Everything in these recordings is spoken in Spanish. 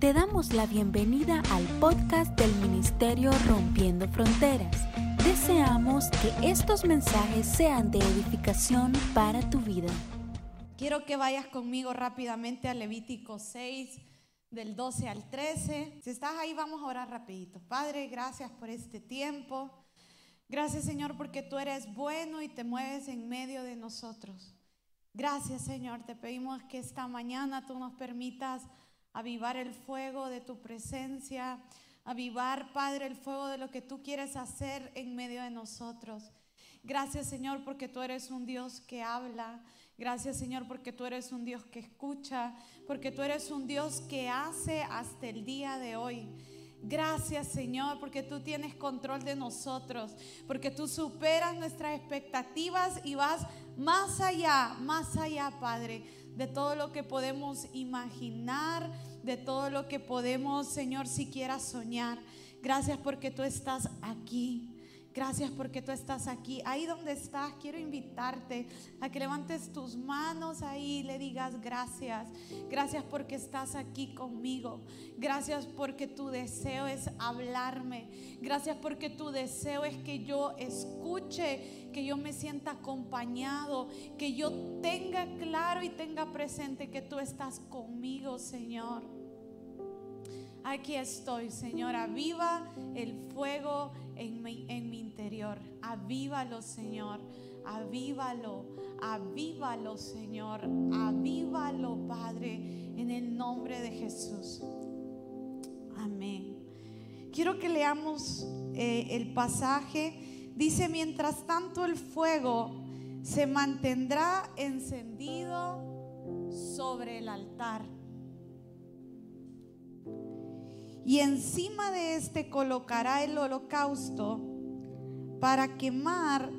Te damos la bienvenida al podcast del Ministerio Rompiendo Fronteras. Deseamos que estos mensajes sean de edificación para tu vida. Quiero que vayas conmigo rápidamente a Levítico 6, del 12 al 13. Si estás ahí, vamos a orar rapidito. Padre, gracias por este tiempo. Gracias, Señor, porque tú eres bueno y te mueves en medio de nosotros. Gracias, Señor. Te pedimos que esta mañana tú nos permitas avivar el fuego de tu presencia, avivar, Padre, el fuego de lo que tú quieres hacer en medio de nosotros. Gracias, Señor, porque tú eres un Dios que habla. Gracias, Señor, porque tú eres un Dios que escucha, porque tú eres un Dios que hace hasta el día de hoy. Gracias Señor porque tú tienes control de nosotros, porque tú superas nuestras expectativas y vas más allá, más allá Padre de todo lo que podemos imaginar, de todo lo que podemos, Señor, siquiera soñar. Gracias porque tú estás aquí. Gracias porque tú estás aquí. Ahí donde estás, quiero invitarte a que levantes tus manos ahí y le digas gracias. Gracias porque estás aquí conmigo. Gracias porque tu deseo es hablarme. Gracias porque tu deseo es que yo escuche, que yo me sienta acompañado, que yo tenga claro y tenga presente que tú estás conmigo, Señor. Aquí estoy, Señor. Aviva el fuego en mi, interior. Avívalo, Señor. Avívalo, avívalo, Señor. Avívalo, Padre, en el nombre de Jesús. Amén. Quiero que leamos eh, el pasaje. Dice, mientras tanto el fuego se mantendrá encendido sobre el altar y encima de este colocará el holocausto para quemar,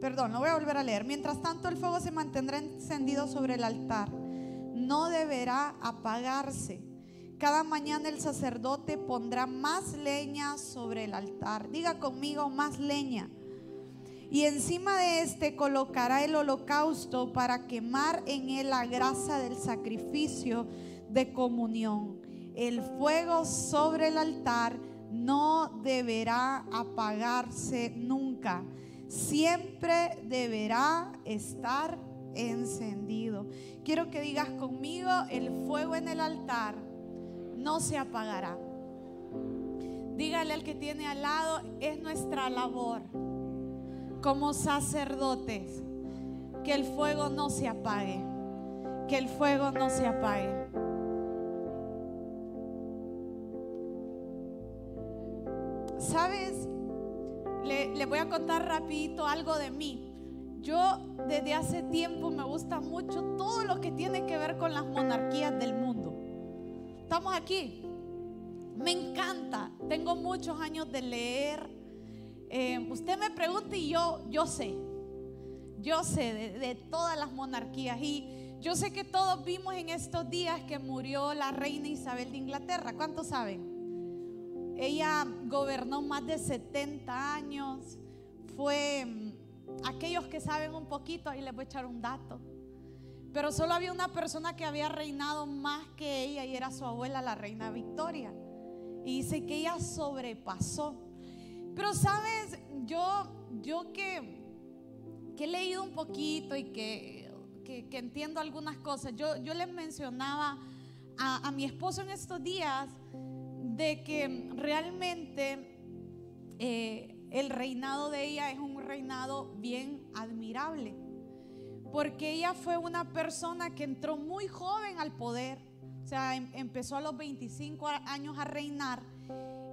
perdón, lo voy a volver a leer, mientras tanto el fuego se mantendrá encendido sobre el altar, no deberá apagarse. Cada mañana el sacerdote pondrá más leña sobre el altar. Diga conmigo, más leña. Y encima de este colocará el holocausto para quemar en él la grasa del sacrificio de comunión el fuego sobre el altar no deberá apagarse nunca. Siempre deberá estar encendido. Quiero que digas conmigo, el fuego en el altar no se apagará. Dígale al que tiene al lado, es nuestra labor como sacerdotes, que el fuego no se apague, que el fuego no se apague. ¿Sabes? Le, voy a contar rapidito algo de mí. Yo desde hace tiempo me gusta mucho todo lo que tiene que ver con las monarquías del mundo. Estamos aquí. Me encanta. Tengo muchos años de leer. Eh, usted me pregunta y yo, yo sé. Yo sé de, de todas las monarquías. Y yo sé que todos vimos en estos días que murió la reina Isabel de Inglaterra. ¿Cuántos saben? Ella gobernó más de 70 años. Fue mm, aquellos que saben un poquito, ahí les voy a echar un dato. Pero solo había una persona que había reinado más que ella y era su abuela, la reina Victoria. Y dice que ella sobrepasó. Pero sabes, yo, yo que, que he leído un poquito y que, que, entiendo algunas cosas, yo, yo les mencionaba a, a mi esposo en estos días de que realmente eh, el reinado de ella es un reinado bien admirable. Porque ella fue una persona que entró muy joven al poder. O sea, em, empezó a los 25 años a reinar.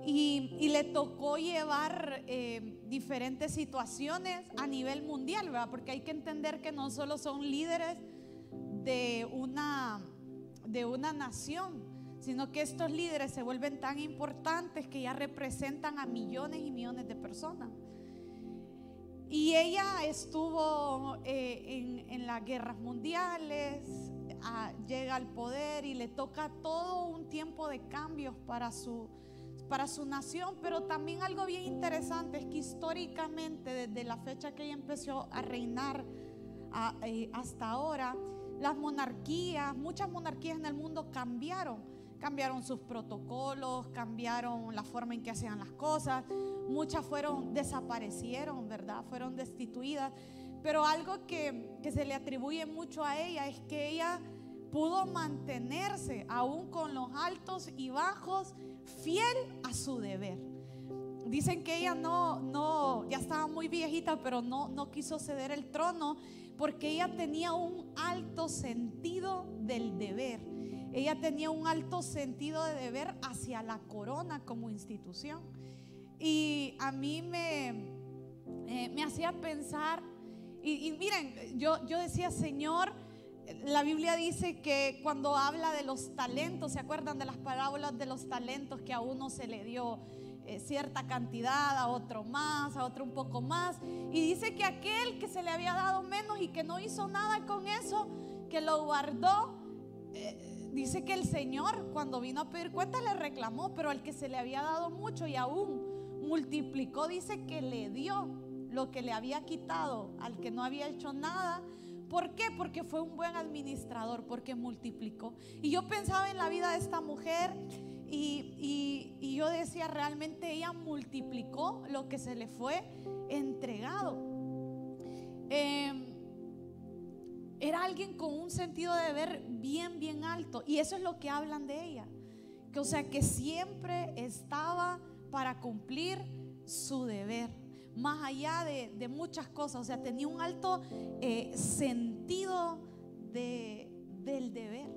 Y, le tocó llevar eh, diferentes situaciones a nivel mundial, ¿verdad? Porque hay que entender que no solo son líderes de una, de una nación, sino que estos líderes se vuelven tan importantes que ya representan a millones y millones de personas. Y ella estuvo eh, en, las guerras mundiales, llega al poder y le toca todo un tiempo de cambios para su, para su nación, pero también algo bien interesante es que históricamente, desde la fecha que ella empezó a reinar eh, hasta ahora, las monarquías, muchas monarquías en el mundo cambiaron cambiaron sus protocolos, cambiaron la forma en que hacían las cosas. Muchas fueron, desaparecieron, ¿verdad? Fueron destituidas. Pero algo que, que se le atribuye mucho a ella es que ella pudo mantenerse aún con los altos y bajos, fiel a su deber. Dicen que ella no, no, ya estaba muy viejita, pero no, no quiso ceder el trono porque ella tenía un alto sentido del deber. Ella tenía un alto sentido de deber hacia la corona como institución. Y a mí me, eh, me hacía pensar, y, miren, yo, yo decía, Señor, la Biblia dice que cuando habla de los talentos, ¿se acuerdan de las parábolas de los talentos que a uno se le dio eh, cierta cantidad, a otro más, a otro un poco más? Y dice que aquel que se le había dado menos y que no hizo nada con eso, que lo guardó, eh, dice que el Señor cuando vino a pedir cuenta le reclamó, pero al que se le había dado mucho y aún multiplicó, dice que le dio lo que le había quitado al que no había hecho nada ¿Por qué? Porque fue un buen administrador, porque multiplicó. Y yo pensaba en la vida de esta mujer y, yo decía, realmente ella multiplicó lo que se le fue entregado. Em, era alguien con un sentido de ver bien, bien alto. Y eso es lo que hablan de ella. Que, o sea, que siempre estaba para cumplir su deber más allá de, muchas cosas, o sea, tenía un alto eh, sentido de, del deber.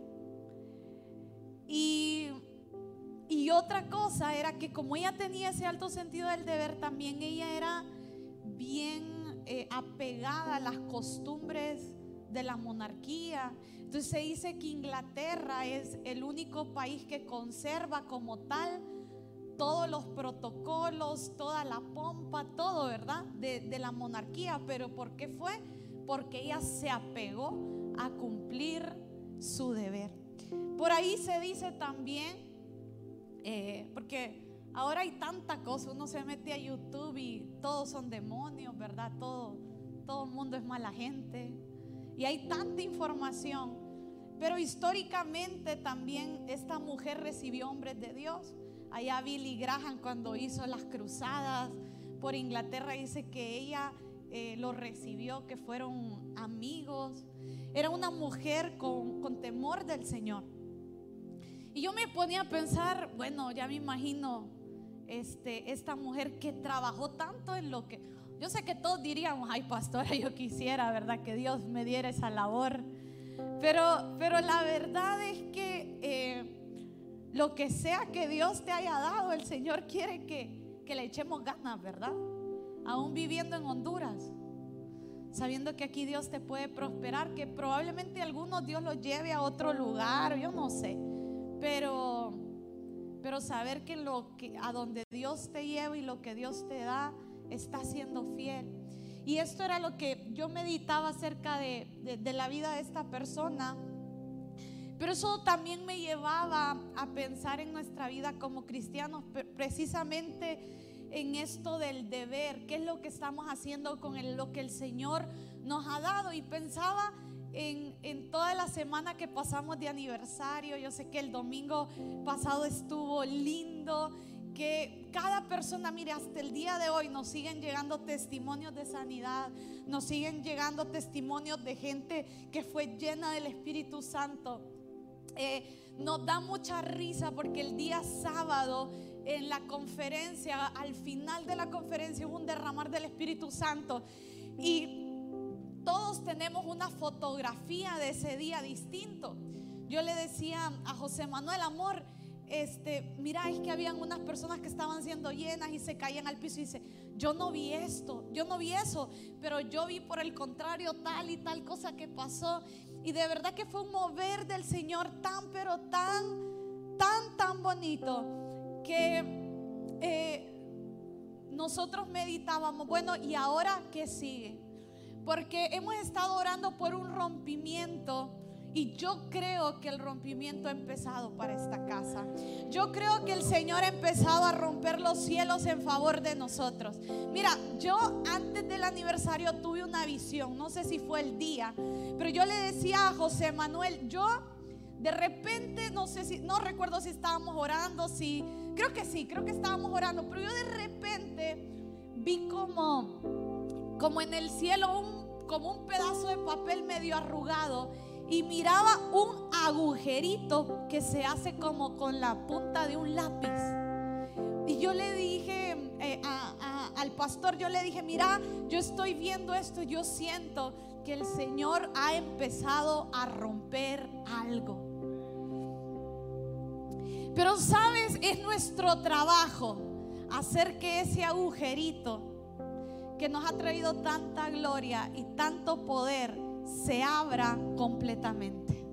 Y, y otra cosa era que como ella tenía ese alto sentido del deber, también ella era bien eh, apegada a las costumbres de la monarquía. Entonces se dice que Inglaterra es el único país que conserva como tal todos los protocolos, toda la pompa, todo, ¿verdad? De, la monarquía. Pero ¿por qué fue? Porque ella se apegó a cumplir su deber. Por ahí se dice también, eh, porque ahora hay tanta cosa, uno se mete a YouTube y todos son demonios, ¿verdad? Todo, todo el mundo es mala gente. Y hay tanta información. Pero históricamente también esta mujer recibió hombres de Dios. Allá Billy Graham cuando hizo las cruzadas por Inglaterra dice que ella eh, lo recibió, que fueron amigos. Era una mujer con, con temor del Señor. Y yo me ponía a pensar, bueno, ya me imagino este, esta mujer que trabajó tanto en lo que... Yo sé que todos diríamos, ay pastora, yo quisiera, ¿verdad? Que Dios me diera esa labor. Pero, pero la verdad es que eh, lo que sea que Dios te haya dado, el Señor quiere que, le echemos ganas, ¿verdad? Aún viviendo en Honduras, sabiendo que aquí Dios te puede prosperar, que probablemente algunos Dios los lleve a otro lugar, yo no sé, pero, pero saber que, lo que a donde Dios te lleva y lo que Dios te da, está siendo fiel. Y esto era lo que yo meditaba acerca de, de la vida de esta persona pero eso también me llevaba a pensar en nuestra vida como cristianos, precisamente en esto del deber, qué es lo que estamos haciendo con lo que el Señor nos ha dado. Y pensaba en, en, toda la semana que pasamos de aniversario, yo sé que el domingo pasado estuvo lindo, que cada persona, mire, hasta el día de hoy nos siguen llegando testimonios de sanidad, nos siguen llegando testimonios de gente que fue llena del Espíritu Santo. Eh, nos da mucha risa porque el día sábado en la conferencia, al final de la conferencia hubo un derramar del Espíritu Santo y todos tenemos una fotografía de ese día distinto. Yo le decía a José Manuel, amor, este, mira, es que habían unas personas que estaban siendo llenas y se caían al piso y dice, yo no vi esto, yo no vi eso, pero yo vi por el contrario tal y tal cosa que pasó. Y de verdad que fue un mover del Señor tan, pero tan, tan, tan bonito que eh, nosotros meditábamos, bueno, ¿y ahora qué sigue? Porque hemos estado orando por un rompimiento y yo creo que el rompimiento ha empezado para esta casa. Yo creo que el Señor ha empezado a romper los cielos en favor de nosotros. Mira, yo antes del aniversario tuve una visión, no sé si fue el día, pero yo le decía a José Manuel, yo de repente, no sé si, no recuerdo si estábamos orando, si, creo que sí, creo que estábamos orando, pero yo de repente vi como, como en el cielo como un pedazo de papel medio arrugado y miraba un agujerito que se hace como con la punta de un lápiz. Y yo le dije eh, al pastor, yo le dije, mira, yo estoy viendo esto, yo siento que el Señor ha empezado a romper algo. Pero sabes, es nuestro trabajo hacer que ese agujerito que nos ha traído tanta gloria y tanto poder se abra completamente.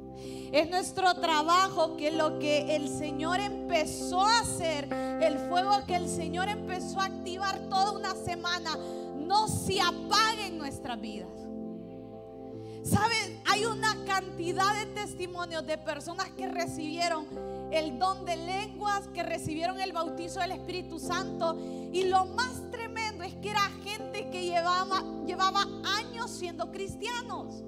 Es nuestro trabajo que lo que el Señor empezó a hacer, el fuego que el Señor empezó a activar toda una semana, no se apague en nuestras vidas. ¿Saben? Hay una cantidad de testimonios de personas que recibieron el don de lenguas, que recibieron el bautizo del Espíritu Santo. Y lo más tremendo es que era gente que llevaba, llevaba años siendo cristianos.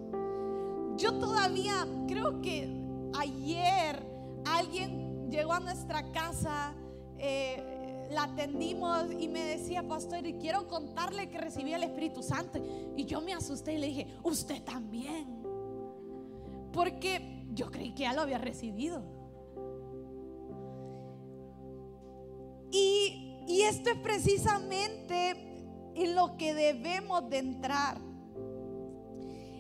Yo todavía creo que ayer alguien llegó a nuestra casa, eh, la atendimos y me decía, pastor, y quiero contarle que recibí el Espíritu Santo. Y yo me asusté y le dije, usted también. Porque yo creí que ya lo había recibido. Y, y esto es precisamente en lo que debemos de entrar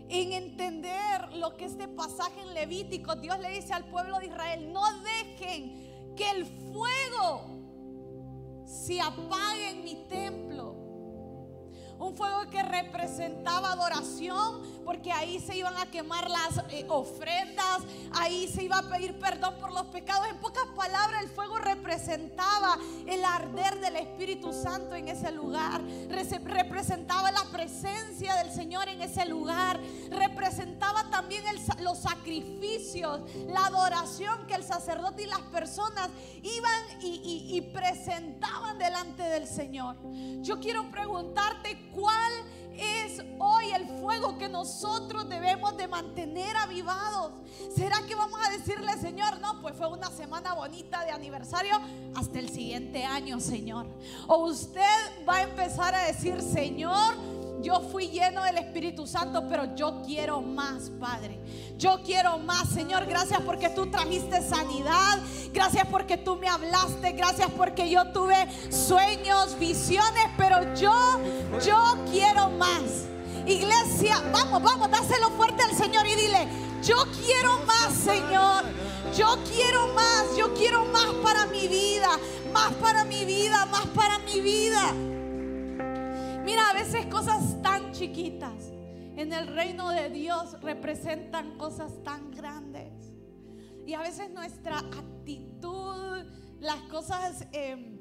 en entender lo que este pasaje en Levítico, Dios le dice al pueblo de Israel, no dejen que el fuego se apague en mi templo. Un fuego que representaba adoración, porque ahí se iban a quemar las eh, ofrendas, ahí se iba a pedir perdón por los pecados. En pocas palabras, el fuego representaba el arder del Espíritu Santo en ese lugar, representaba la presencia del Señor en ese lugar, representaba también los sacrificios, la adoración que el sacerdote y las personas iban y presentaban delante del Señor. Yo quiero preguntarte cuál es hoy el fuego que nosotros debemos de mantener avivados. ¿Será que vamos a decirle, Señor, no, pues fue una semana bonita de aniversario hasta el siguiente año, Señor? O usted va a empezar a decir, Señor, yo fui lleno del Espíritu Santo, pero yo quiero más, Padre. Yo quiero más, Señor. Gracias porque tú trajiste sanidad. Gracias porque tú me hablaste. Gracias porque yo tuve sueños, visiones, pero yo, yo quiero más. Iglesia, vamos, vamos, dáselo fuerte al Señor y dile, yo quiero más, Señor. Yo quiero más, yo quiero más para mi vida, más para mi vida, más para mi vida. Mira, a veces cosas tan chiquitas en el reino de Dios representan cosas tan grandes. Y a veces nuestra actitud, las cosas em,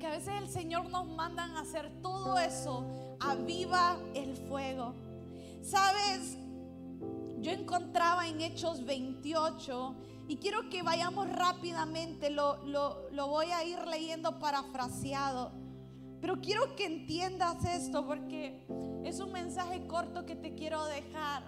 que a veces el Señor nos manda a hacer, todo eso aviva el fuego. Sabes, yo encontraba en Hechos 28 y quiero que vayamos rápidamente, lo, lo voy a ir leyendo parafraseado. Pero quiero que entiendas esto porque es un mensaje corto que te quiero dejar.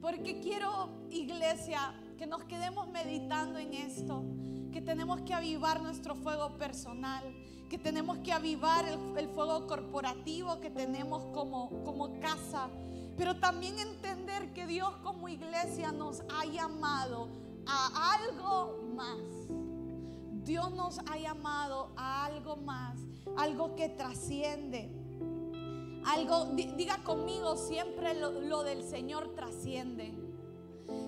Porque quiero, iglesia, que nos quedemos meditando en esto. Que tenemos que avivar nuestro fuego personal. Que tenemos que avivar el, fuego corporativo que tenemos como, como casa. Pero también entender que Dios como iglesia nos ha llamado a algo más. Dios nos ha llamado a algo más algo que trasciende. Algo, diga conmigo, siempre lo, del Señor trasciende.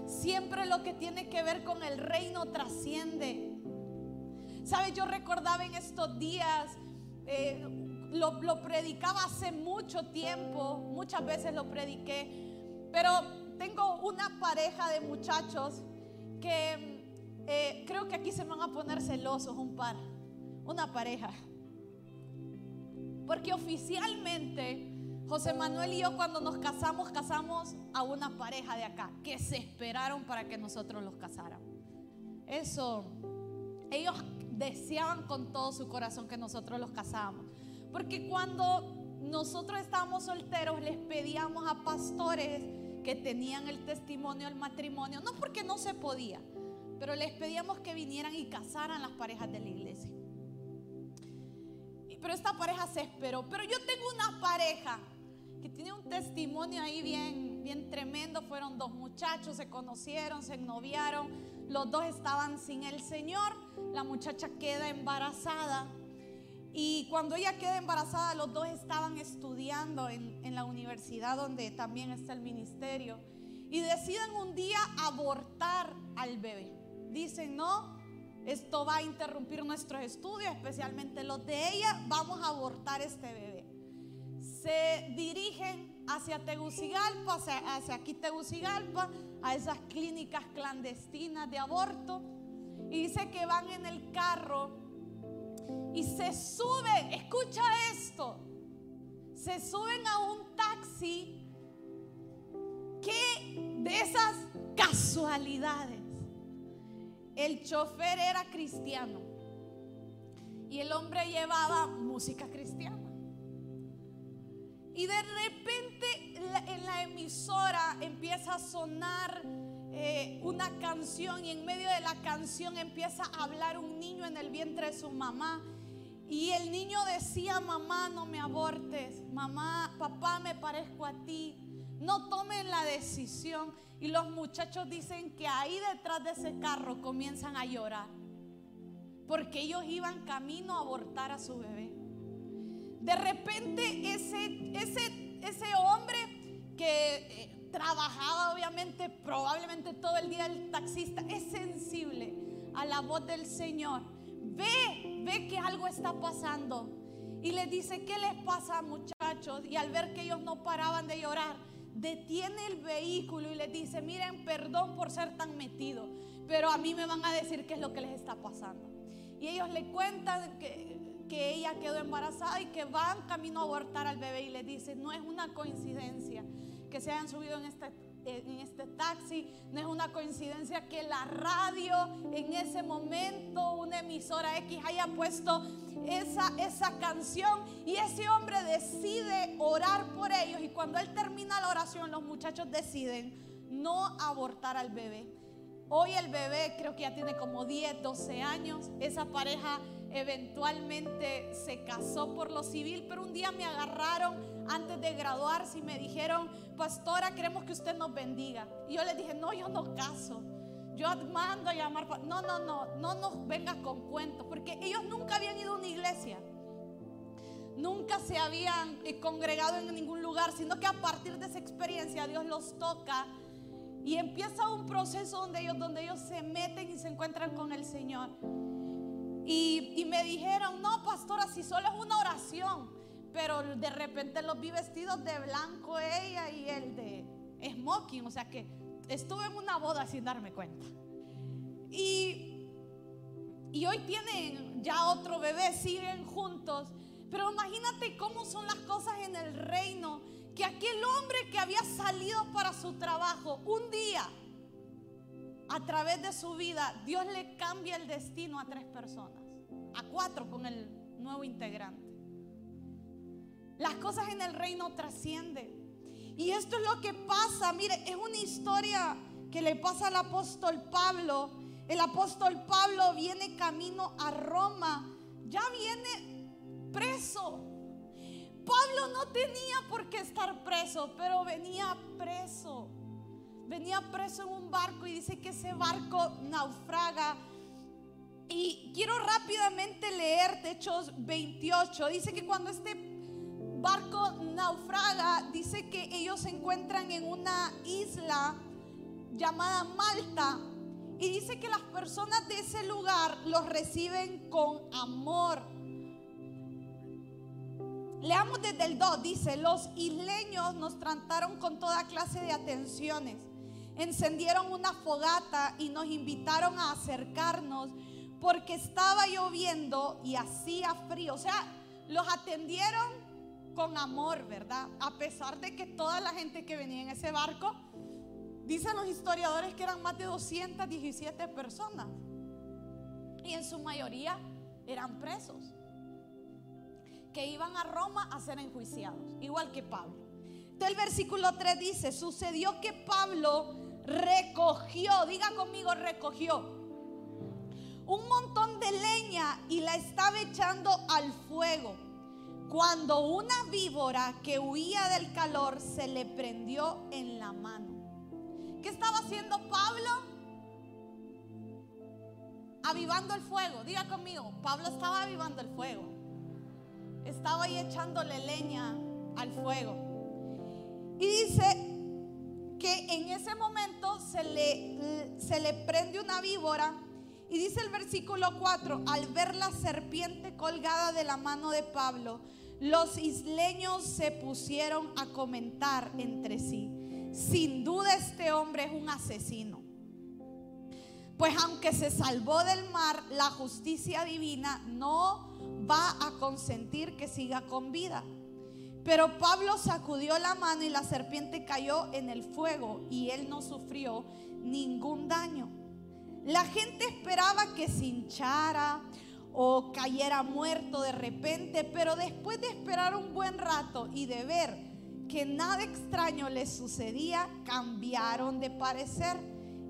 Siempre lo que tiene que ver con el reino trasciende. ¿Sabes? Yo recordaba en estos días, eh, lo, lo, predicaba hace mucho tiempo, muchas veces lo prediqué, pero tengo una pareja de muchachos que eh, creo que aquí se van a poner celosos un par, una pareja. Porque oficialmente José Manuel y yo cuando nos casamos, casamos a una pareja de acá, que se esperaron para que nosotros los casáramos. Eso, ellos deseaban con todo su corazón que nosotros los casáramos. Porque cuando nosotros estábamos solteros, les pedíamos a pastores que tenían el testimonio del matrimonio, no porque no se podía, pero les pedíamos que vinieran y casaran las parejas de la iglesia. Pero esta pareja se esperó. Pero yo tengo una pareja que tiene un testimonio ahí bien, bien tremendo. Fueron dos muchachos, se conocieron, se ennoviaron. Los dos estaban sin el Señor. La muchacha queda embarazada. Y cuando ella queda embarazada, los dos estaban estudiando en, en la universidad donde también está el ministerio. Y deciden un día abortar al bebé dicen, no, esto va a interrumpir nuestros estudios, especialmente los de ella, vamos a abortar este bebé. Se dirigen hacia Tegucigalpa, hacia, aquí Tegucigalpa, a esas clínicas clandestinas de aborto. Y dice que van en el carro y se suben, escucha esto, se suben a un taxi que de esas casualidades el chofer era cristiano y el hombre llevaba música cristiana. Y de repente en la emisora empieza a sonar eh, una canción y en medio de la canción empieza a hablar un niño en el vientre de su mamá. Y el niño decía, mamá, no me abortes, mamá, papá, me parezco a ti, no tomen la decisión. Y los muchachos dicen que ahí detrás de ese carro comienzan a llorar. Porque ellos iban camino a abortar a su bebé. De repente ese, ese, ese hombre que eh, trabajaba obviamente, probablemente todo el día el taxista, es sensible a la voz del Señor. Ve, ve que algo está pasando. Y le dice, ¿qué les pasa muchachos? Y al ver que ellos no paraban de llorar, detiene el vehículo y les dice, miren, perdón por ser tan metido, pero a mí me van a decir qué es lo que les está pasando. Y ellos le cuentan que, que ella quedó embarazada y que van camino a abortar al bebé y le dicen, no es una coincidencia que se hayan subido en este en este taxi. No es una coincidencia que la radio en ese momento, emisora X, haya puesto esa, esa canción y ese hombre decide orar por ellos. Y cuando él termina la oración, los muchachos deciden no abortar al bebé. Hoy el bebé creo que ya tiene como 10, 12 años. Esa pareja eventualmente se casó por lo civil, pero un día me agarraron antes de graduarse y me dijeron, pastora, queremos que usted nos bendiga. Y yo les dije, no, yo no caso. Yo mando a llamar. No, no, no, no nos vengas con cuentos, porque ellos nunca habían ido a una iglesia. Nunca se habían eh, congregado en ningún lugar, sino que a partir de esa experiencia Dios los toca y empieza un proceso donde ellos, donde ellos se meten y se encuentran con el Señor. Y, me dijeron, no, pastora, si solo es una oración. Pero de repente los vi vestidos de blanco ella y el de smoking. O sea que estuve en una boda sin darme cuenta. Y, y hoy tienen ya otro bebé, siguen juntos. Pero imagínate cómo son las cosas en el reino. Que aquel hombre que había salido para su trabajo un día a través de su vida, Dios le cambia el destino a tres personas, a cuatro con el nuevo integrante. Las cosas en el reino trascienden. Y esto es lo que pasa, mire, es una historia que le pasa al apóstol Pablo. El apóstol Pablo viene camino a Roma, ya viene preso. Pablo no tenía por qué estar preso, pero venía preso venía preso en un barco y dice que ese barco naufraga. Y quiero rápidamente leer Hechos 28. Dice que cuando este barco naufraga, dice que ellos se encuentran en una isla llamada Malta. Y dice que las personas de ese lugar los reciben con amor. Leamos desde el 2, dice, los isleños nos trataron con toda clase de atenciones encendieron una fogata y nos invitaron a acercarnos porque estaba lloviendo y hacía frío. O sea, los atendieron con amor, ¿verdad? A pesar de que toda la gente que venía en ese barco, dicen los historiadores que eran más de 217 personas. Y en su mayoría eran presos que iban a Roma a ser enjuiciados, igual que Pablo. el versículo 3 dice, sucedió que Pablo recogió, diga conmigo, recogió un montón de leña y la estaba echando al fuego. Cuando una víbora que huía del calor se le prendió en la mano. ¿Qué estaba haciendo Pablo? Avivando el fuego. Diga conmigo, Pablo estaba avivando el fuego. Estaba ahí echándole leña al fuego. Y dice que en ese momento se le, se le prende una víbora. Y dice el versículo 4, al ver la serpiente colgada de la mano de Pablo, los isleños se pusieron a comentar entre sí. Sin duda este hombre es un asesino. Pues aunque se salvó del mar, la justicia divina no va a consentir que siga con vida. Pero Pablo sacudió la mano y la serpiente cayó en el fuego y él no sufrió ningún daño. La gente esperaba que se hinchara o cayera muerto de repente, pero después de esperar un buen rato y de ver que nada extraño les sucedía, cambiaron de parecer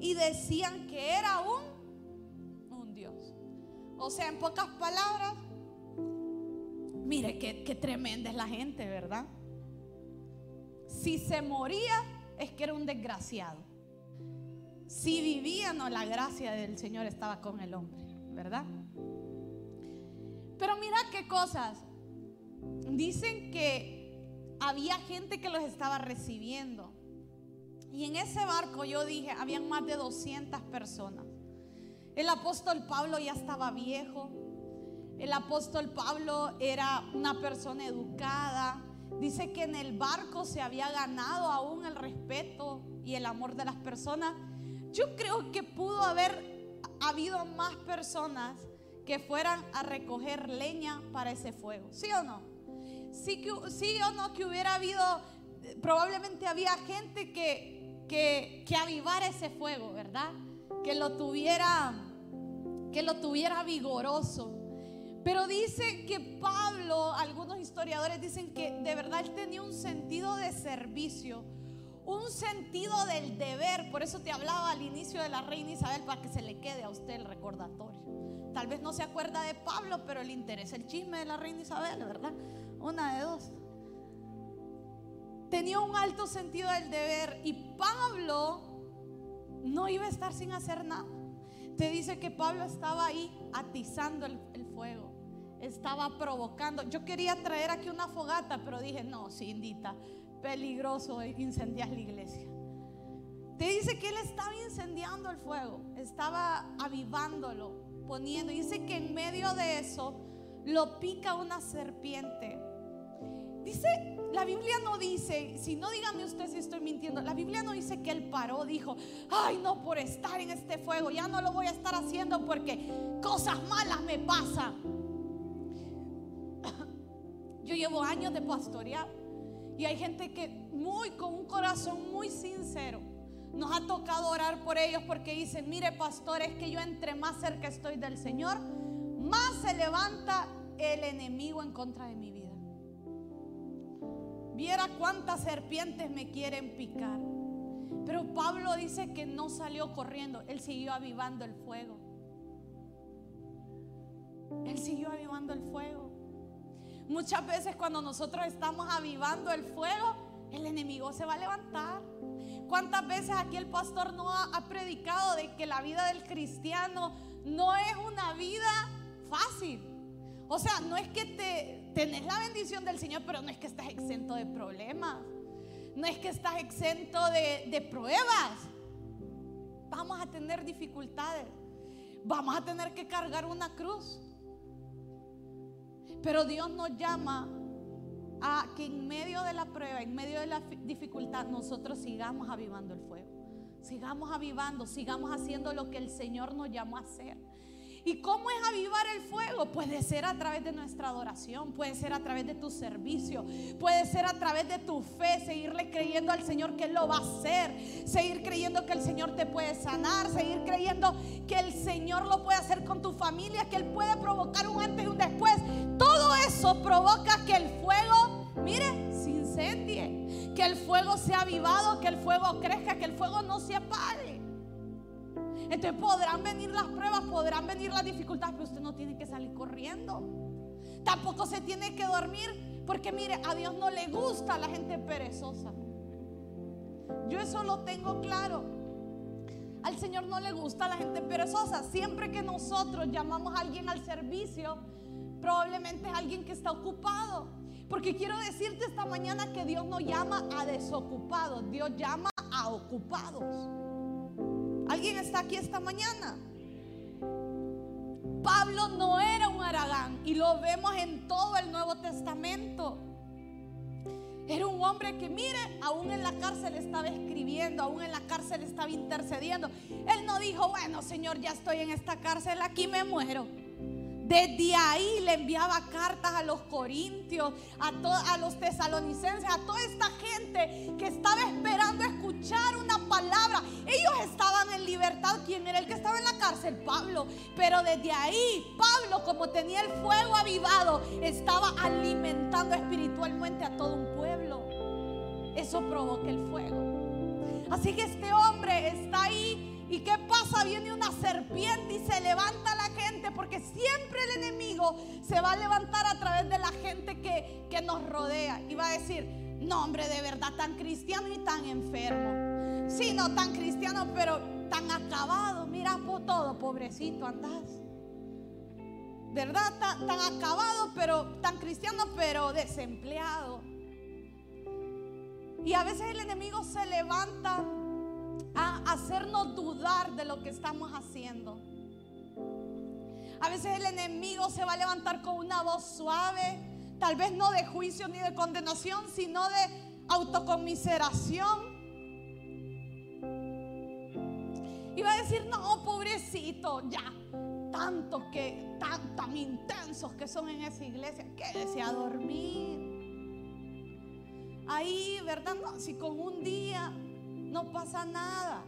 y decían que era un, un Dios. O sea, en pocas palabras, Mire, qué, tremenda es la gente, ¿verdad? Si se moría, es que era un desgraciado. Si vivía, no, la gracia del Señor estaba con el hombre, ¿verdad? Pero mira qué cosas. Dicen que había gente que los estaba recibiendo. Y en ese barco yo dije, habían más de 200 personas. El apóstol Pablo ya estaba viejo. El apóstol Pablo era una persona educada. Dice que en el barco se había ganado aún el respeto y el amor de las personas. Yo creo que pudo haber habido más personas que fueran a recoger leña para ese fuego. ¿Sí o no? Sí, que, sí o no que hubiera habido, probablemente había gente que, que, que avivara ese fuego, ¿verdad? Que lo tuviera, que lo tuviera vigoroso. Pero dice que Pablo, algunos historiadores dicen que de verdad él tenía un sentido de servicio, un sentido del deber. Por eso te hablaba al inicio de la reina Isabel para que se le quede a usted el recordatorio. Tal vez no se acuerda de Pablo, pero le interesa el chisme de la reina Isabel, ¿verdad? Una de dos. Tenía un alto sentido del deber y Pablo no iba a estar sin hacer nada. Te dice que Pablo estaba ahí atizando el, fuego estaba provocando. Yo quería traer aquí una fogata, pero dije, no, Cindita, peligroso incendiar la iglesia. Te dice que él estaba incendiando el fuego, estaba avivándolo, poniendo. Dice que en medio de eso lo pica una serpiente. Dice, la Biblia no dice, si no dígame usted si estoy mintiendo, la Biblia no dice que él paró, dijo, ay no, por estar en este fuego, ya no lo voy a estar haciendo porque cosas malas me pasan. Yo llevo años de pastorear y hay gente que muy con un corazón muy sincero nos ha tocado orar por ellos porque dicen, mire pastor, es que yo entre más cerca estoy del Señor, más se levanta el enemigo en contra de mi vida. Viera cuántas serpientes me quieren picar. Pero Pablo dice que no salió corriendo, él siguió avivando el fuego. Él siguió avivando el fuego. Muchas veces cuando nosotros estamos avivando el fuego, el enemigo se va a levantar. ¿Cuántas veces aquí el pastor no ha, predicado de que la vida del cristiano no es una vida fácil? O sea, no es que te tenés la bendición del Señor, pero no es que estás exento de problemas. No es que estás exento de, de pruebas. Vamos a tener dificultades. Vamos a tener que cargar una cruz. Pero Dios nos llama a que en medio de la prueba, en medio de la dificultad, nosotros sigamos avivando el fuego. Sigamos avivando, sigamos haciendo lo que el Señor nos llamó a hacer. ¿Y cómo es avivar el fuego? Puede ser a través de nuestra adoración, puede ser a través de tu servicio, puede ser a través de tu fe, seguirle creyendo al Señor que Él lo va a hacer, seguir creyendo que el Señor te puede sanar, seguir creyendo que el Señor lo puede hacer con tu familia, que Él puede provocar un antes y un después. Todo eso provoca que el fuego, mire, se incendie que el fuego sea avivado, que el fuego crezca, que el fuego no se apague. Entonces podrán venir las pruebas, podrán venir las dificultades, pero usted no tiene que salir corriendo. Tampoco se tiene que dormir, porque mire, a Dios no le gusta la gente perezosa. Yo eso lo tengo claro. Al Señor no le gusta la gente perezosa. Siempre que nosotros llamamos a alguien al servicio, probablemente es alguien que está ocupado. Porque quiero decirte esta mañana que Dios no llama a desocupados, Dios llama a ocupados. ¿Alguien está aquí esta mañana? Pablo no era un aragán y lo vemos en todo el Nuevo Testamento. Era un hombre que, mire, aún en la cárcel estaba escribiendo, aún en la cárcel estaba intercediendo. Él no dijo, bueno, Señor, ya estoy en esta cárcel, aquí me muero. Desde ahí le enviaba cartas a los corintios, a, a los tesalonicenses, a toda esta gente que estaba esperando escuchar una palabra. Ellos estaban en libertad. ¿Quién era el que estaba en la cárcel? Pablo. Pero desde ahí, Pablo, como tenía el fuego avivado, estaba alimentando espiritualmente a todo un pueblo. Eso provoca el fuego. Así que este hombre está ahí ¿Y qué pasa? Viene una serpiente y se levanta la gente, porque siempre el enemigo se va a levantar a través de la gente que, que nos rodea y va a decir, no hombre, de verdad, tan cristiano y tan enfermo. Sí, no tan cristiano, pero tan acabado. Mira por todo, pobrecito, andás. ¿Verdad? Tan, tan acabado, pero tan cristiano, pero desempleado. Y a veces el enemigo se levanta a hacernos dudar de lo que estamos haciendo. A veces el enemigo se va a levantar con una voz suave, tal vez no de juicio ni de condenación, sino de autocomiseración. Y va a decir, no, pobrecito, ya, tanto que, tan, intensos que son en esa iglesia, quédese a dormir. Ahí, ¿verdad? No, si con un día no pasa nada.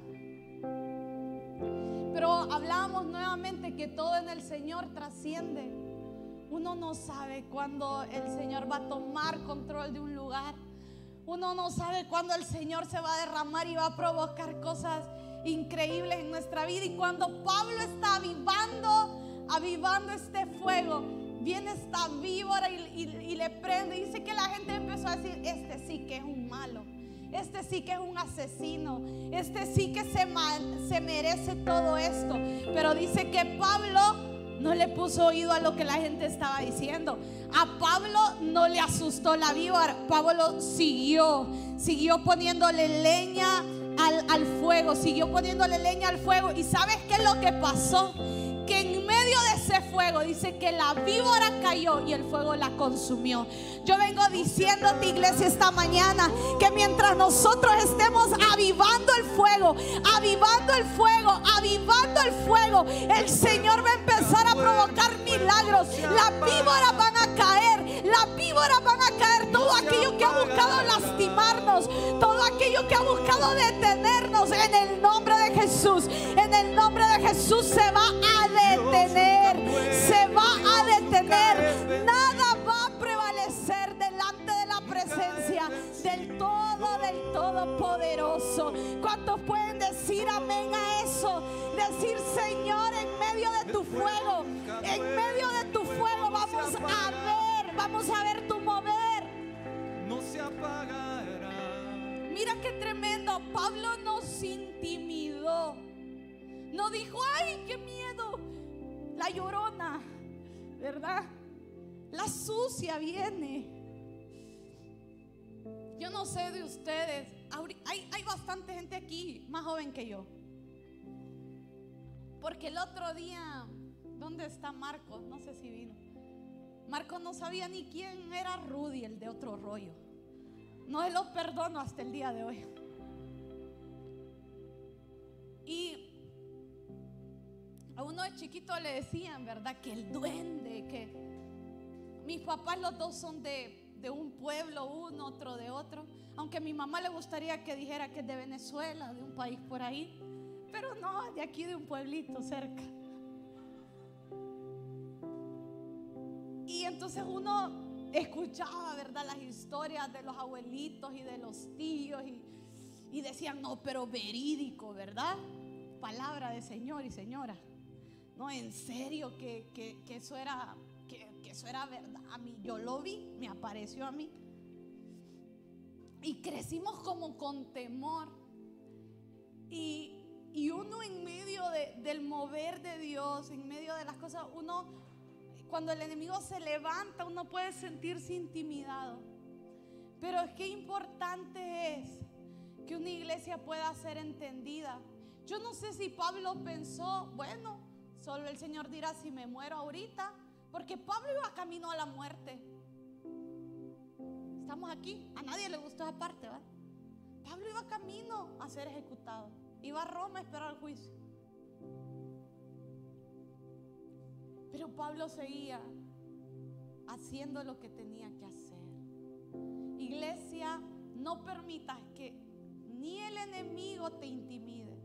Pero hablamos nuevamente que todo en el Señor trasciende. Uno no sabe cuándo el Señor va a tomar control de un lugar. Uno no sabe cuándo el Señor se va a derramar y va a provocar cosas increíbles en nuestra vida. Y cuando Pablo está avivando, avivando este fuego, viene esta víbora y, y le prende. Y dice que la gente empezó a decir, este sí que es un malo. Este sí que es un asesino. Este sí que se, se merece todo esto. Pero dice que Pablo no le puso oído a lo que la gente estaba diciendo. A Pablo no le asustó la víbora. Pablo siguió, siguió poniéndole leña al, al, fuego, siguió poniéndole leña al fuego. ¿Y sabes qué es lo que pasó? Que en de ese fuego dice que la víbora cayó y el fuego la consumió. Yo vengo diciéndote, iglesia, esta mañana que mientras nosotros estemos avivando el fuego, avivando el fuego, avivando el fuego, el Señor va a empezar a provocar milagros. Las víboras van a caer, las víboras van a caer. Todo aquello que ha buscado lastimarnos, todo aquello que ha buscado detenernos, en el nombre de Jesús, en el nombre de Jesús se va a detener, se va a detener. Nada va a prevalecer delante de la presencia del todo, del todopoderoso. ¿Cuántos pueden decir amén a eso? Decir, Señor, en medio de tu fuego, en medio de tu Pablo nos intimidó. No dijo, ay, qué miedo. La llorona, ¿verdad? La sucia viene. Yo no sé de ustedes. Hay, hay bastante gente aquí más joven que yo. Porque el otro día, ¿dónde está Marco? No sé si vino. Marco no sabía ni quién era Rudy, el de otro rollo. No se los perdono hasta el día de hoy. Y a uno de chiquito le decían, ¿verdad? Que el duende, que mis papás los dos son de, de un pueblo, uno, otro de otro. Aunque a mi mamá le gustaría que dijera que es de Venezuela, de un país por ahí. Pero no, de aquí de un pueblito cerca. Y entonces uno escuchaba, ¿verdad? Las historias de los abuelitos y de los tíos y, y decían, no, pero verídico, ¿verdad? Palabra de señor y señora. No, en serio que, que- que eso era que, eso era verdad. A mí, yo lo vi, me apareció a mí. Y crecimos como con temor. Y, y uno en medio de- del mover de Dios, en medio de las cosas, uno, cuando el enemigo se levanta, uno puede sentirse intimidado. Pero es que importante es que una iglesia pueda ser entendida. Yo no sé si Pablo pensó, bueno, solo el Señor dirá si me muero ahorita, porque Pablo iba camino a la muerte. Estamos aquí, a nadie le gustó esa parte, ¿verdad? Pablo iba camino a ser ejecutado. Iba a Roma a esperar el juicio. Pero Pablo seguía haciendo lo que tenía que hacer. Iglesia, no permitas que ni el enemigo te intimide,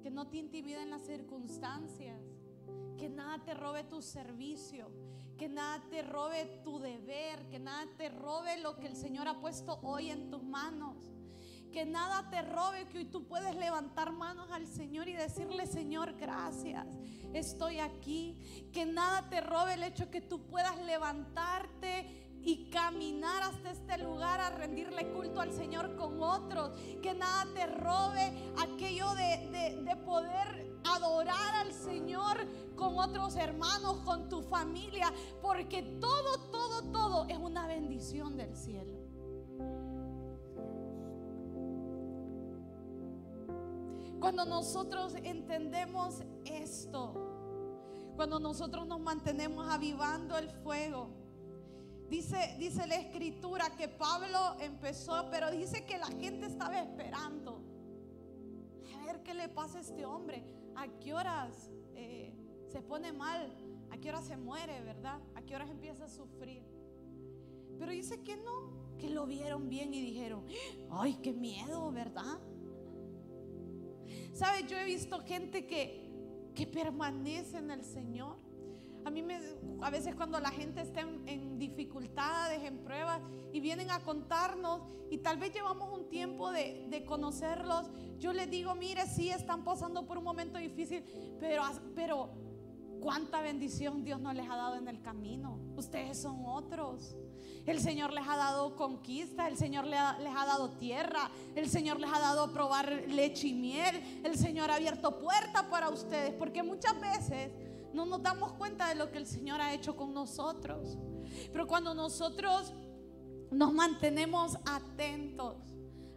que no te intimiden las circunstancias, que nada te robe tu servicio, que nada te robe tu deber, que nada te robe lo que el Señor ha puesto hoy en tus manos. Que nada te robe, que hoy tú puedes levantar manos al Señor y decirle, Señor, gracias, estoy aquí. Que nada te robe el hecho que tú puedas levantarte y caminar hasta este lugar a rendirle culto al Señor con otros. Que nada te robe aquello de, de- de poder adorar al Señor con otros hermanos, con tu familia. Porque todo, todo, todo es una bendición del cielo. Cuando nosotros entendemos esto, cuando nosotros nos mantenemos avivando el fuego, dice, dice la escritura que Pablo empezó, pero dice que la gente estaba esperando. A ver qué le pasa a este hombre, a qué horas eh, se pone mal, a qué horas se muere, ¿verdad? A qué horas empieza a sufrir. Pero dice que no, que lo vieron bien y dijeron, ay, qué miedo, ¿verdad? ¿Sabes? Yo he visto gente que, que permanece en el Señor. A mí me, a veces cuando la gente está en, dificultades, en pruebas, y vienen a contarnos, y tal vez llevamos un tiempo de, de conocerlos, yo les digo, mire, sí están pasando por un momento difícil, pero, pero cuánta bendición Dios nos les ha dado en el camino. Ustedes son otros. El Señor les ha dado conquista, el Señor les ha, les ha dado tierra, el Señor les ha dado probar leche y miel, el Señor ha abierto puertas para ustedes, porque muchas veces no nos damos cuenta de lo que el Señor ha hecho con nosotros. Pero cuando nosotros nos mantenemos atentos,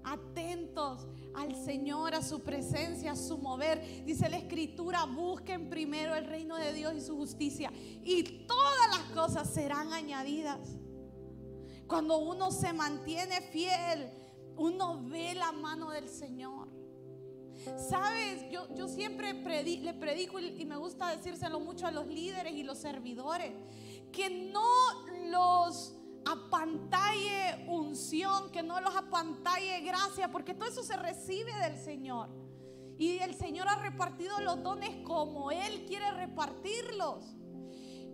atentos al Señor, a su presencia, a su mover. Dice la escritura, busquen primero el reino de Dios y su justicia y todas las cosas serán añadidas. Cuando uno se mantiene fiel, uno ve la mano del Señor. Sabes, yo, yo siempre le predico y, y me gusta decírselo mucho a los líderes y los servidores, que no los apantalle unción, que no los apantalle gracia, porque todo eso se recibe del Señor. Y el Señor ha repartido los dones como Él quiere repartirlos.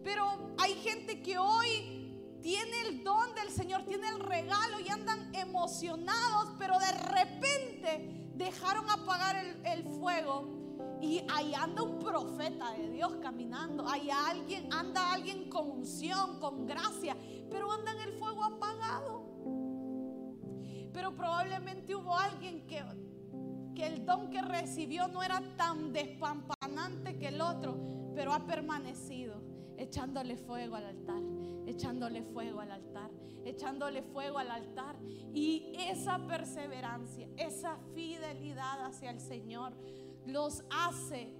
Pero hay gente que hoy tiene el don del Señor, tiene el regalo y andan emocionados, pero de repente dejaron apagar el, fuego. Y ahí anda un profeta de Dios caminando. Ahí alguien, anda alguien con unción, con gracia, pero anda en el fuego apagado. Pero probablemente hubo alguien que, que el don que recibió no era tan despampanante que el otro, pero ha permanecido echándole fuego al altar, echándole fuego al altar, echándole fuego al altar. Y esa perseverancia, esa fidelidad hacia el Señor los hace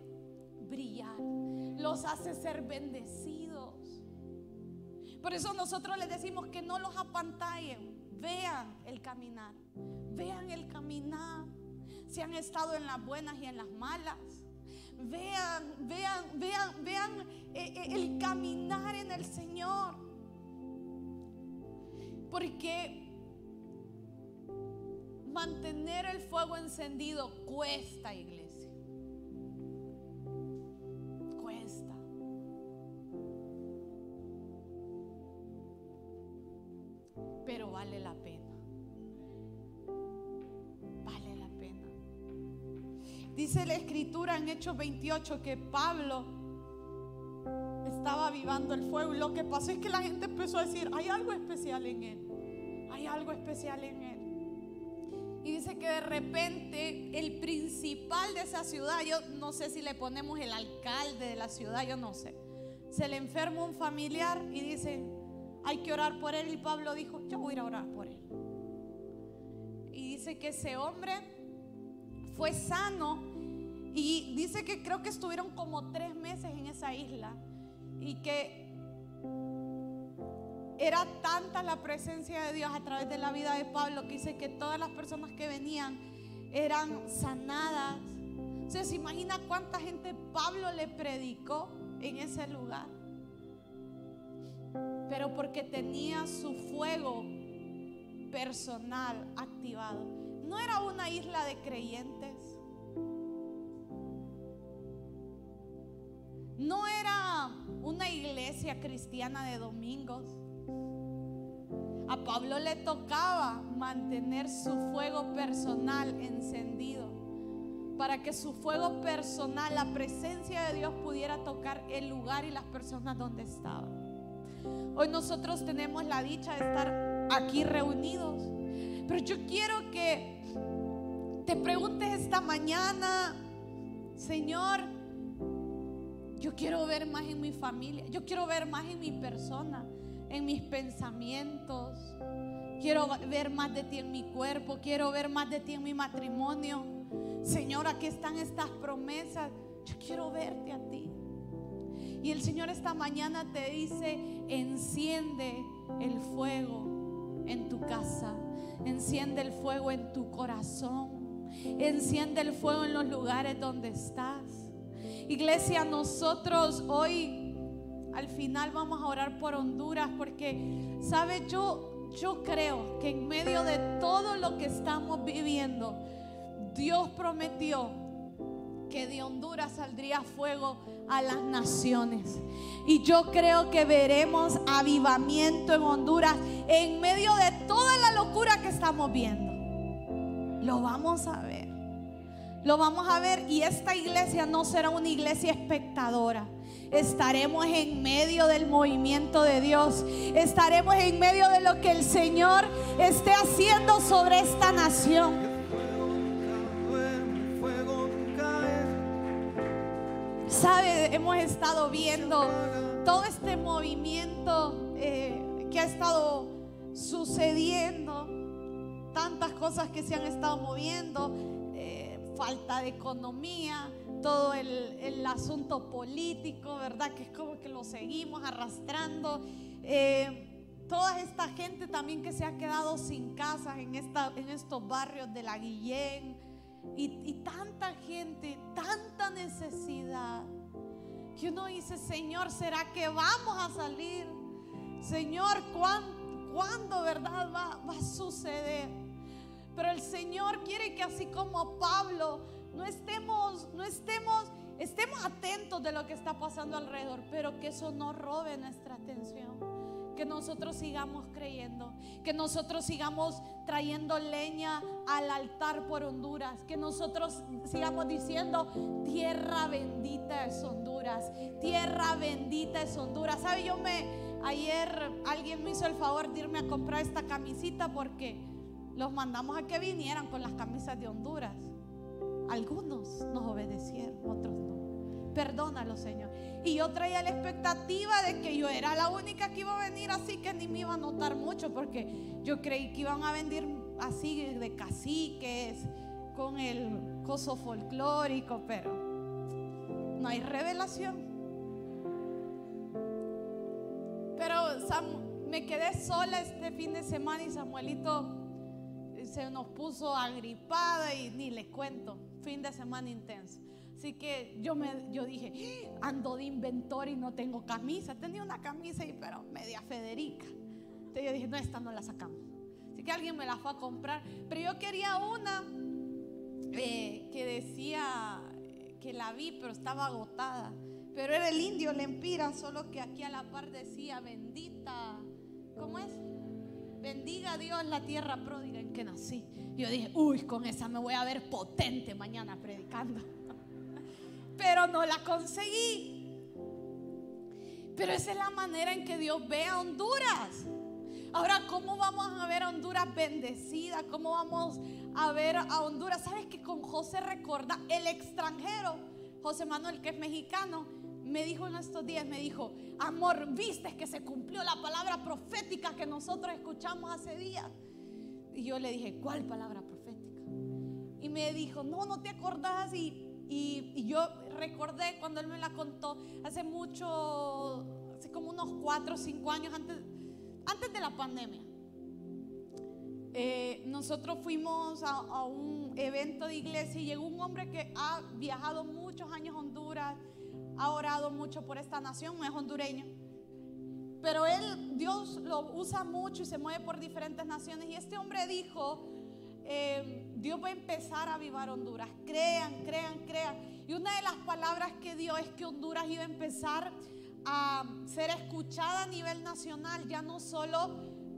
brillar, los hace ser bendecidos. Por eso nosotros les decimos que no los apantallen, vean el caminar, vean el caminar. Si han estado en las buenas y en las malas. Vean, vean, vean, vean eh, eh, el caminar en el Señor. Porque mantener el fuego encendido cuesta, iglesia. Cuesta. vale la pena. Vale la pena. Dice la escritura en Hechos 28 que Pablo estaba avivando el fuego y lo que pasó es que la gente empezó a decir, hay algo especial en él, hay algo especial en él. Y dice que de repente el principal de esa ciudad, yo no sé si le ponemos el alcalde de la ciudad, yo no sé, se le enferma un familiar y dicen, hay que orar por él. Y Pablo dijo, yo voy a a orar por él. Y dice que ese hombre fue sano y dice que creo que estuvieron como tres meses en esa isla y que era tanta la presencia de Dios a través de la vida de Pablo que dice que todas las personas que venían eran sanadas. ¿Se imagina cuánta gente Pablo le predicó en ese lugar? Pero porque tenía su fuego personal activado. No era una isla de creyentes. Una iglesia cristiana de domingos. A Pablo le tocaba mantener su fuego personal encendido para que su fuego personal, la presencia de Dios pudiera tocar el lugar y las personas donde estaban. Hoy nosotros tenemos la dicha de estar aquí reunidos, pero yo quiero que te preguntes esta mañana, Señor, yo quiero ver más en mi familia, yo quiero ver más en mi persona en mis pensamientos. Quiero ver más de ti en mi cuerpo. Quiero ver más de ti en mi matrimonio. Señor, aquí están estas promesas. Yo quiero verte a ti. Y el Señor esta mañana te dice, enciende el fuego en tu casa. Enciende el fuego en tu corazón. Enciende el fuego en los lugares donde estás. Iglesia, nosotros hoy al final vamos a orar por Honduras porque, ¿sabe? Yo, yo creo que en medio de todo lo que estamos viviendo, Dios prometió que de Honduras saldría fuego a las naciones. Y yo creo que veremos avivamiento en Honduras en medio de toda la locura que estamos viendo. Lo vamos a ver. Lo vamos a ver y esta iglesia no será una iglesia espectadora estaremos en medio del movimiento de Dios. Estaremos en medio de lo que el Señor esté haciendo sobre esta nación. Sabe, hemos estado viendo todo este movimiento eh, que ha estado sucediendo, tantas cosas que se han estado moviendo, falta de economía, todo el, asunto político, ¿verdad? Que es como que lo seguimos arrastrando. Eh, toda esta gente también que se ha quedado sin casas en, esta, en estos barrios de la Guillén. Y, tanta gente, tanta necesidad. Que uno dice, Señor, ¿será que vamos a salir? Señor, ¿cuándo, verdad va, va a suceder? Pero el Señor quiere que así como Pablo no estemos, no estemos, estemos atentos de lo que está pasando alrededor, pero que eso no robe nuestra atención. Que nosotros sigamos creyendo, que nosotros sigamos trayendo leña al altar por Honduras, que nosotros sigamos diciendo, tierra bendita es Honduras, tierra bendita es Honduras. ¿Sabe? Yo me, ayer alguien me hizo el favor de irme a comprar esta camisita porque los mandamos a que vinieran con las camisas de Honduras. Algunos nos obedecieron, otros no. Perdónalo, Señor. Y yo traía la expectativa de que yo era la única que iba a venir así que ni me iba a notar mucho porque yo creí que iban a venir así de caciques con el coso folclórico, pero no hay revelación. Pero me quedé sola este fin de semana y Samuelito se nos puso agripada y ni le cuento fin de semana intenso. Así que yo, me, yo dije, ando de inventor y no tengo camisa. Tenía una camisa, y, pero media Federica. Entonces yo dije, no, esta no la sacamos. Así que alguien me la fue a comprar. Pero yo quería una eh, que decía que la vi, pero estaba agotada. Pero era el indio Lempira, solo que aquí a la par decía, bendita, ¿cómo es? Bendiga a Dios la tierra pródiga en que nací. Yo dije, uy, con esa me voy a ver potente mañana predicando. Pero no la conseguí. Pero esa es la manera en que Dios ve a Honduras. Ahora, ¿cómo vamos a ver a Honduras bendecida? ¿Cómo vamos a ver a Honduras? ¿Sabes que con José recuerda el extranjero, José Manuel, que es mexicano, me dijo en estos días, me dijo, amor, viste que se cumplió la palabra profética que nosotros escuchamos hace días. Y yo le dije, ¿cuál palabra profética? Y me dijo, no, no te acordás. Y, y, yo recordé cuando él me la contó hace mucho, hace como unos cuatro o cinco años antes, antes de la pandemia. Eh, nosotros fuimos a, a, un evento de iglesia y llegó un hombre que ha viajado muchos años a Honduras, ha orado mucho por esta nación, es hondureño. Pero él, Dios lo usa mucho y se mueve por diferentes naciones. Y este hombre dijo, eh, Dios va a empezar a avivar Honduras. Crean, crean, crean. Y una de las palabras que dio es que Honduras iba a empezar a ser escuchada a nivel nacional, ya no solo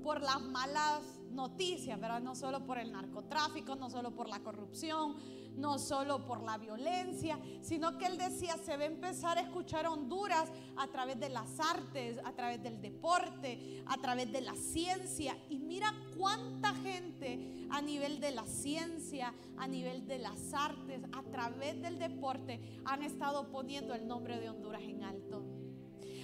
por las malas noticias, ¿verdad? No solo por el narcotráfico, no solo por la corrupción, no solo por la violencia, sino que él decía, se va a empezar a escuchar Honduras a través de las artes, a través del deporte, a través de la ciencia. Y mira cuánta gente a nivel de la ciencia, a nivel de las artes, a través del deporte, han estado poniendo el nombre de Honduras en alto.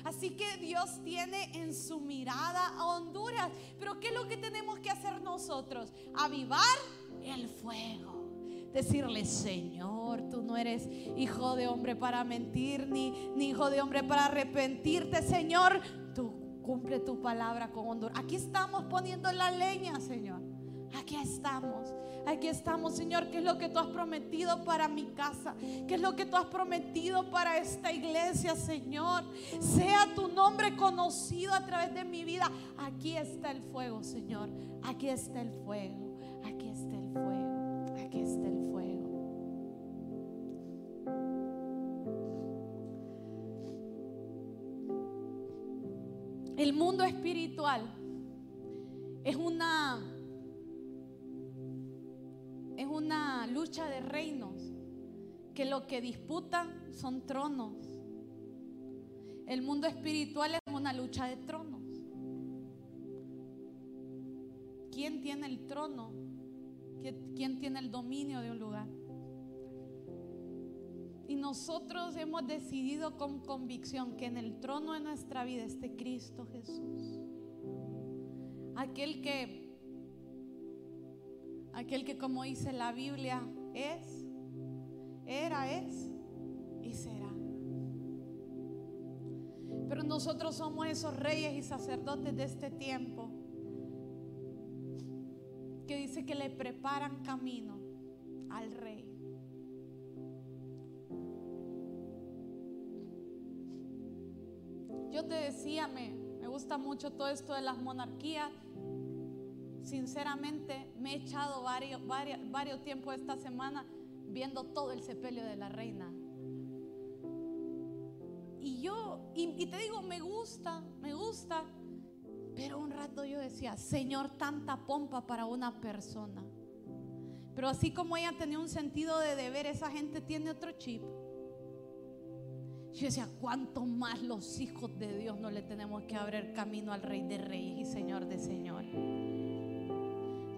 Así que Dios tiene en su mirada a Honduras. Pero ¿qué es lo que tenemos que hacer nosotros? Avivar el fuego decirle, Señor, tú no eres hijo de hombre para mentir, ni, hijo de hombre para arrepentirte, Señor. Tú cumple tu palabra con Honduras. Aquí estamos poniendo la leña, Señor. Aquí estamos, aquí estamos, Señor. ¿Qué es lo que tú has prometido para mi casa? ¿Qué es lo que tú has prometido para esta iglesia, Señor? Sea tu nombre conocido a través de mi vida. Aquí está el fuego, Señor. Aquí está el fuego. Aquí está el fuego. Aquí está el fuego. El mundo espiritual es una es una lucha de reinos que lo que disputan son tronos. El mundo espiritual es una lucha de tronos. ¿Quién tiene el trono? ¿Quién tiene el dominio de un lugar? Y nosotros hemos decidido con convicción que en el trono de nuestra vida esté Cristo Jesús. Aquel que Aquel que como dice la Biblia es, era, es y será. Pero nosotros somos esos reyes y sacerdotes de este tiempo que dice que le preparan camino al rey. Yo te decía, me, me gusta mucho todo esto de las monarquías sinceramente me he echado varios, varios, varios tiempos esta semana viendo todo el sepelio de la reina. Y yo, y, te digo, me gusta, me gusta, pero un rato yo decía, Señor, tanta pompa para una persona. Pero así como ella tenía un sentido de deber, esa gente tiene otro chip. Yo decía, ¿cuánto más los hijos de Dios no le tenemos que abrir camino al Rey de Reyes y Señor de Señores?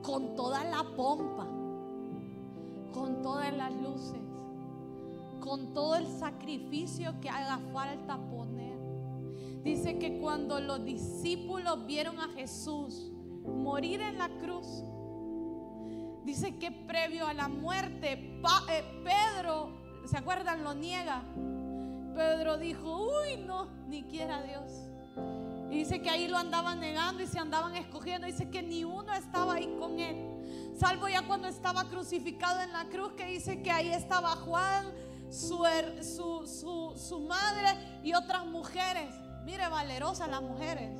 con toda la pompa, con todas las luces, con todo el sacrificio que haga falta poner. Dice que cuando los discípulos vieron a Jesús morir en la cruz, dice que previo a la muerte, eh, Pedro, ¿se acuerdan? Lo niega. Pedro dijo, uy, no, ni quiera Dios. Y dice que ahí lo andaban negando y se andaban escogiendo. Dice que ni uno estaba ahí con él. Salvo ya cuando estaba crucificado en la cruz, que dice que ahí estaba Juan, su, su, su, madre y otras mujeres. Mire, valerosas las mujeres.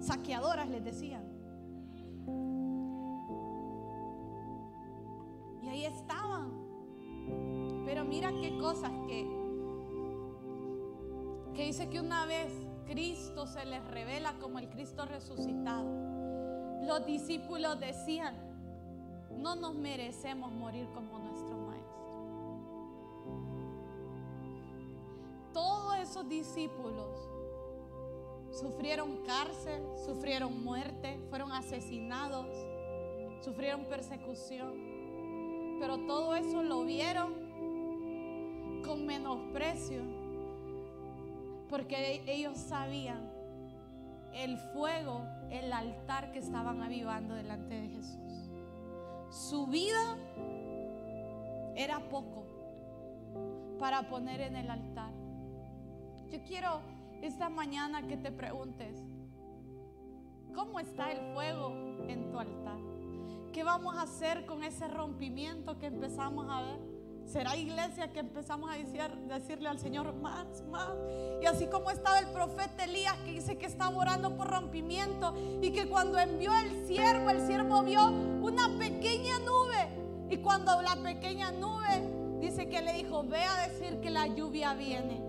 Saqueadoras les decían. Y ahí estaban. Pero mira qué cosas que, que dice que una vez Cristo se les revela como el Cristo resucitado. los discípulos decían, no nos merecemos morir como nuestro maestro. Todos esos discípulos sufrieron cárcel, sufrieron muerte, fueron asesinados, sufrieron persecución. Pero todo eso lo vieron con menosprecio, porque ellos sabían el fuego, el altar que estaban avivando delante de Jesús. Su vida era poco para poner en el altar. Yo quiero esta mañana que te preguntes, ¿cómo está el fuego en tu altar? ¿Qué vamos a hacer con ese rompimiento que empezamos a ver? Será iglesia que empezamos a decir, decirle al Señor más, más. Y así como estaba el profeta Elías que dice que estaba orando por rompimiento y que cuando envió el siervo, el siervo vio una pequeña nube. Y cuando la pequeña nube dice que le dijo, ve a decir que la lluvia viene.